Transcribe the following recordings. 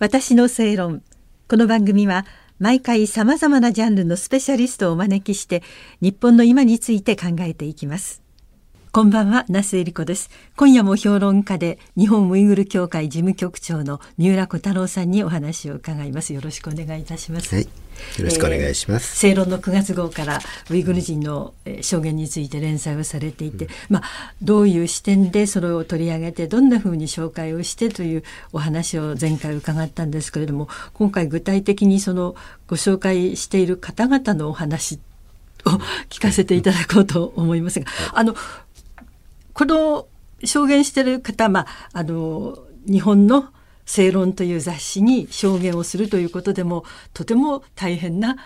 私の正論。この番組は毎回さまざまなジャンルのスペシャリストをお招きして日本の今について考えていきます。こんばんは、那須恵理子です。今夜も評論家で日本ウイグル協会事務局長の三浦小太郎さんにお話を伺います。よろしくお願いいたします。はい、よろしくお願いします。えー、正論の9月号からウイグル人の証言について連載をされていて、うん、まあどういう視点でそれを取り上げてどんなふうに紹介をしてというお話を前回伺ったんですけれども、今回具体的にそのご紹介している方々のお話を聞かせていただこうと思いますが、あのこの証言してる方、まあ、あの日本の正論という雑誌に証言をするということでもとても大変な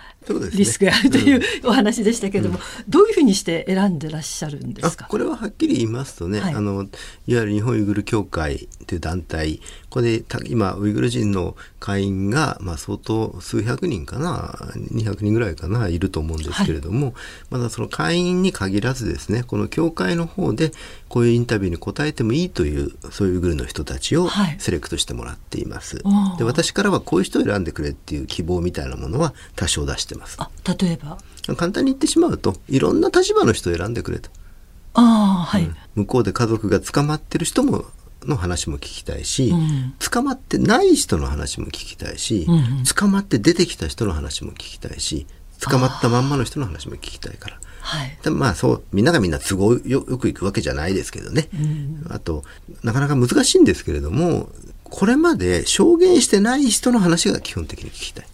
リスクがあるというお話でしたけれども、どういうふうにして選んでらっしゃるんですか？これははっきり言いますとね、はい、あのいわゆる日本ウイグル協会という団体これで今ウイグル人の会員が、まあ、相当数百人かな200人ぐらいかないると思うんですけれども、はい、まだその会員に限らずですねこの協会の方でこういうインタビューに答えてもいいというそういうグルの人たちをセレクトしてもらっています。はい、で私からはこういう人を選んでくれっていう希望みたいなものは多少出してます。あ例えば？簡単に言ってしまうといろんな立場の人を選んでくれと。あはい、うん、向こうで家族が捕まってる人もの話も聞きたいし、うん、捕まってない人の話も聞きたいし、うん、捕まって出てきた人の話も聞きたいし捕まったまんまの人の話も聞きたいから。はい、でまあそうみんながみんな都合よくいくわけじゃないですけどね、うん、あとなかなか難しいんですけれどもこれまで証言してない人の話が基本的に聞きたい。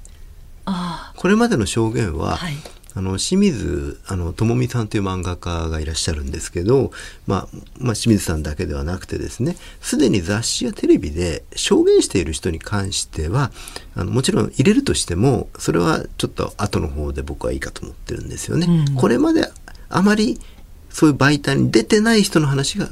これまでの証言は、はい、あの清水あの智美さんという漫画家がいらっしゃるんですけど、まあ、まあ、清水さんだけではなくてですねすでに雑誌やテレビで証言している人に関してはあのもちろん入れるとしてもそれはちょっと後の方で僕はいいかと思ってるんですよね。うん、これまであまりそういう媒体に出てない人の話が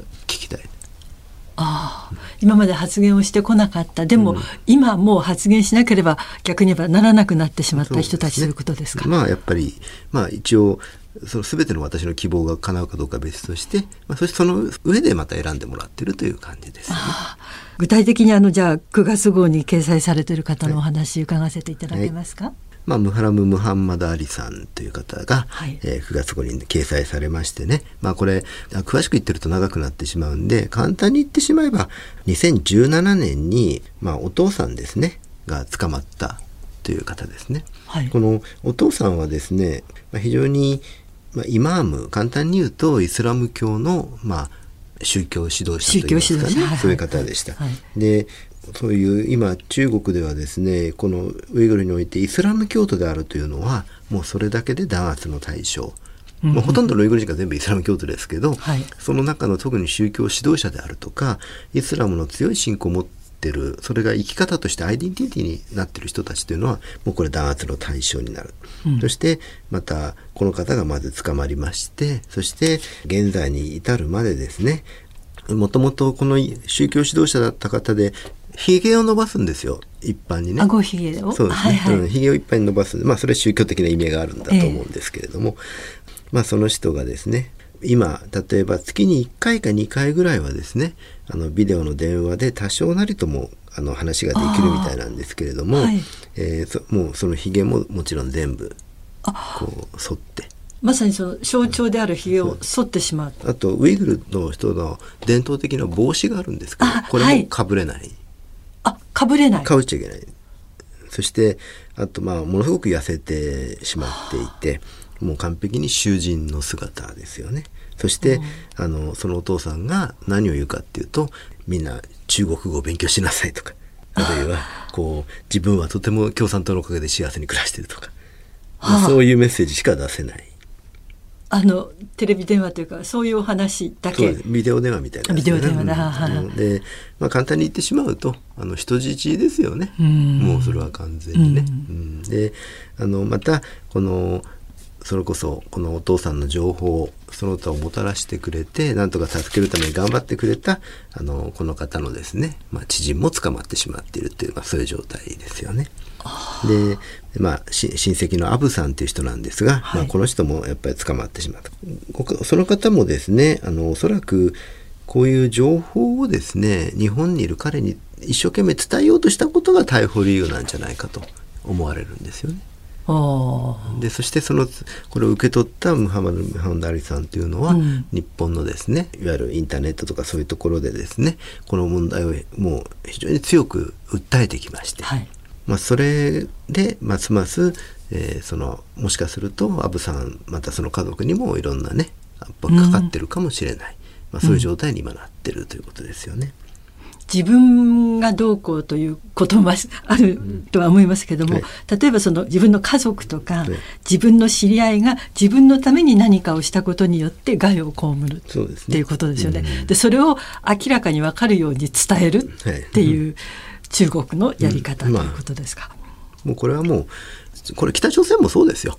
今まで発言をしてこなかった。でも、うん、今もう発言しなければ逆に言えばならなくなってしまった人たちということですか？まあやっぱりまあ一応その全ての私の希望が叶うかどうかは別として、まあ、そしてその上でまた選んでもらってるという感じです、ね、具体的にあのじゃあ9月号に掲載されている方のお話伺わせていただけますか、はいまあ、ムハラム・ムハンマド・アリさんという方が、はい、えー、9月号に掲載されましてね、まあ、これ詳しく言ってると長くなってしまうんで簡単に言ってしまえば2017年に、まあ、お父さんですねが捕まったという方ですね。はい、このお父さんはですね、まあ、非常に、まあ、イマーム簡単に言うとイスラム教の、まあ、宗教指導者といいますかね、はい、そういう方でした。はい、でそういう今中国ではですねこのウイグルにおいてイスラム教徒であるというのはもうそれだけで弾圧の対象、うん、まあ、ほとんどのウイグル人が全部イスラム教徒ですけど、はい、その中の特に宗教指導者であるとかイスラムの強い信仰を持ってるそれが生き方としてアイデンティティになってる人たちというのはもうこれ弾圧の対象になる、うん、そしてまたこの方がまず捕まりましてそして現在に至るまでですねもともとこの宗教指導者だった方でひげを伸ばすんですよ。一般にね。顎ひげを？そうですね、はいはい、ひげをいっぱい伸ばすまあそれは宗教的な意味があるんだと思うんですけれども、えー、まあその人がですね今例えば月に1回か2回ぐらいはですねあのビデオの電話で多少なりともあの話ができるみたいなんですけれども、はい、えー、もうそのひげももちろん全部こう剃って。まさにその象徴であるひげを剃ってしまう。あとウイグルの人の伝統的な帽子があるんですけど、これもかぶれない。はいあかぶれない。かぶっちゃいけない。そしてあとまあものすごく痩せてしまっていてもう完璧に囚人の姿ですよね。そして、あのそのお父さんが何を言うかっていうとみんな中国語を勉強しなさいとかあるいは こう自分はとても共産党のおかげで幸せに暮らしてるとか、まあ、そういうメッセージしか出せないあのテレビ電話というかそういうお話だけ。ビデオ電話みたいな、ね、ビデオ電話だ、うん、で、まあ、簡単に言ってしまうとあの人質ですよね。もうそれは完全にね。うん、であのまたこのそれこそこのお父さんの情報をその他をもたらしてくれてなんとか助けるために頑張ってくれたあのこの方のですね、まあ、知人も捕まってしまっているという、まあ、そういう状態ですよね。で、まあ、親戚のアブさんという人なんですが、はい、まあ、この人もやっぱり捕まってしまった。その方もですねあのおそらくこういう情報をですね日本にいる彼に一生懸命伝えようとしたことが逮捕理由なんじゃないかと思われるんですよね。でそしてそのこれを受け取ったムハマド・ムハンダ・アリさんというのは、うん、日本のですねいわゆるインターネットとかそういうところでですねこの問題をもう非常に強く訴えてきまして、はい、まあ、それでますます、えー、そのもしかするとアブさんまたその家族にもいろんなね圧迫かかってるかもしれない、うん、まあ、そういう状態に今なってるということですよね。自分がどうこうということもあるとは思いますけども、例えばその自分の家族とか、自分の知り合いが自分のために何かをしたことによって害を被るっていうことですよね。でそれを明らかに分かるように伝えるっていう中国のやり方ということですか？もうこれはもうこれ北朝鮮もそうですよ。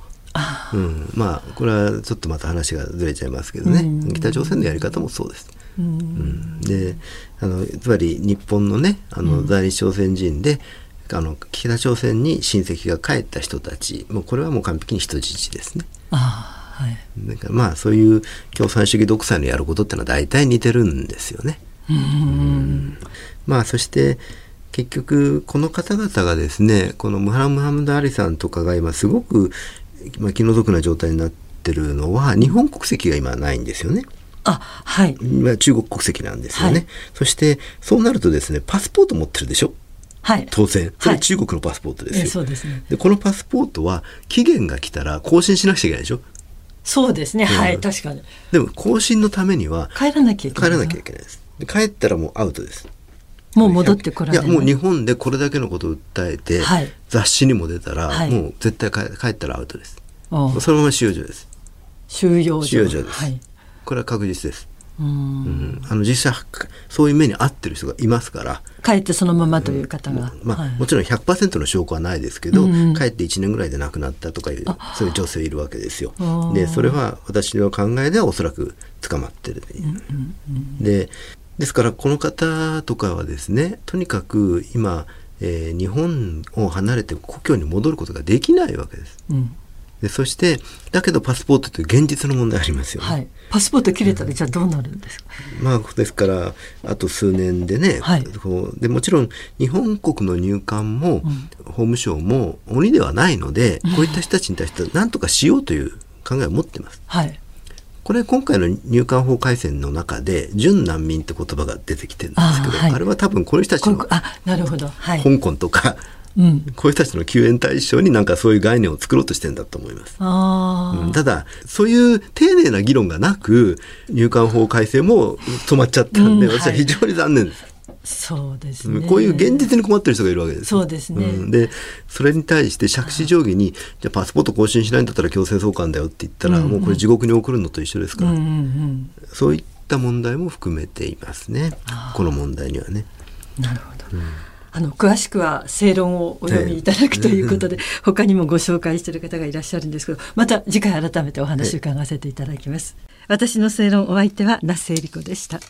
うん、まあこれはちょっとまた話がずれちゃいますけどね、うん、北朝鮮のやり方もそうです。うん、であのつまり日本のねあの在日朝鮮人で、あの北朝鮮に親戚が帰った人たちもうこれはもう完璧に人質ですね。あはい、だからまあそういう共産主義独裁のやることっていうのは大体似てるんですよね。うんまあそして結局この方々がですねこのムハラムハムド・アリさんとかが今すごく、まあ、気の毒な状態になってるのは日本国籍が今ないんですよね。あはい、まあ、中国国籍なんですよね、はい、そしてそうなるとですねパスポート持ってるでしょ？はい、当然。それ中国のパスポートですよ、はい、そうですね。でこのパスポートは期限が来たら更新しなくちゃいけないでしょ？そうですね、うん、はい確かに。でも更新のためには帰らなきゃいけない帰らなきゃいけないです。で帰ったらもうアウトですもう戻ってこられいやもう日本でこれだけのことを訴えて、はい、雑誌にも出たら、はい、もう絶対帰ったらアウトです。そのまま収容所です。収容所収容所です、はい。これは確実です。うん、あの実際そういう目に遭ってる人がいますから帰ってそのままという方が、うん、まあ、はい、もちろん100%の証拠はないですけど、うん、帰って1年ぐらいで亡くなったとかいうそういう女性いるわけですよ。でそれは私の考えではおそらく捕まってる、うんうんうん、でですからこの方とかはですねとにかく今、えー、日本を離れて故郷に戻ることができないわけです。うん。でそしてだけどパスポートという現実の問題ありますよね。はい、パスポート切れたら、じゃあどうなるんですか、まあ、ですからあと数年でね、はい、こうでもちろん日本国の入管も、うん、法務省も鬼ではないので、こういった人たちに対して何とかしようという考えを持ってます。はいこれ今回の入管法改正の中で準難民って言葉が出てきてるんですけどあはい、あれは多分この人たちのあなるほど、はい、香港とかうん、こういう人たちの救援対象になんかそういう概念を作ろうとしてんだと思います。うん、ただそういう丁寧な議論がなく入管法改正も止まっちゃったんで、うん、私は非常に残念です。そうですね、こういう現実に困ってる人がいるわけです。そうですね。うん、で、それに対して杓子定規に、じゃパスポート更新しないんだったら強制送還だよって言ったら、うんうん、もうこれ地獄に送るのと一緒ですから、うんうんうん、そういった問題も含めていますね。この問題にはね。なるほど。うんあの詳しくは正論をお読みいただくということで、他にもご紹介している方がいらっしゃるんですけどまた次回改めてお話を伺わせていただきます。私の正論お相手は那須恵理子でした。